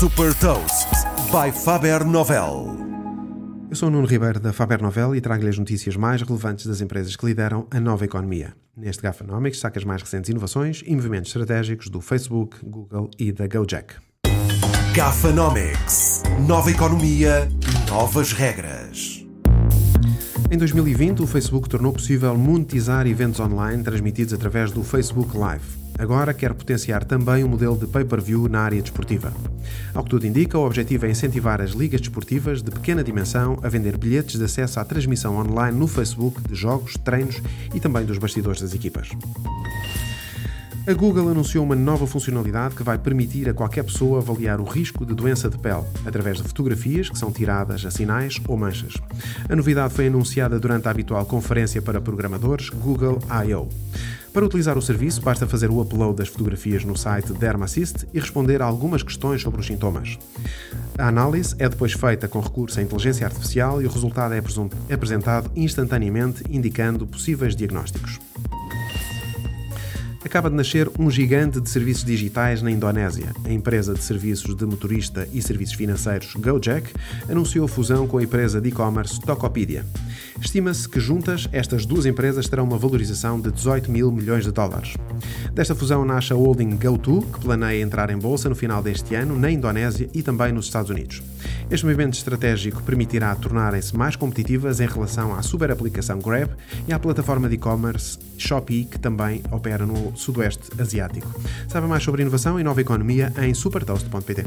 Super Toast by Faber Novel. Eu sou o Nuno Ribeiro da Faber Novel e trago-lhe as notícias mais relevantes das empresas que lideram a nova economia. Neste Gafanomics saca as mais recentes inovações e movimentos estratégicos do Facebook, Google e da Gojek. Gafanomics. Nova economia, novas regras. Em 2020, o Facebook tornou possível monetizar eventos online transmitidos através do Facebook Live. Agora quer potenciar também o modelo de pay-per-view na área desportiva. Ao que tudo indica, o objetivo é incentivar as ligas desportivas de pequena dimensão a vender bilhetes de acesso à transmissão online no Facebook de jogos, treinos e também dos bastidores das equipas. A Google anunciou uma nova funcionalidade que vai permitir a qualquer pessoa avaliar o risco de doença de pele através de fotografias que são tiradas a sinais ou manchas. A novidade foi anunciada durante a habitual conferência para programadores Google I.O. Para utilizar o serviço, basta fazer o upload das fotografias no site DermaAssist e responder a algumas questões sobre os sintomas. A análise é depois feita com recurso à inteligência artificial e o resultado é apresentado instantaneamente, indicando possíveis diagnósticos acaba de nascer um gigante de serviços digitais na Indonésia. A empresa de serviços de motorista e serviços financeiros Gojek anunciou fusão com a empresa de e-commerce Tokopedia. Estima-se que juntas estas duas empresas terão uma valorização de 18 mil milhões de dólares. Desta fusão nasce a holding GoTo, que planeia entrar em bolsa no final deste ano na Indonésia e também nos Estados Unidos. Este movimento estratégico permitirá tornarem-se mais competitivas em relação à super aplicação Grab e à plataforma de e-commerce Shopee, que também opera no Sudoeste Asiático. Saiba mais sobre inovação e nova economia em supertoast.pt.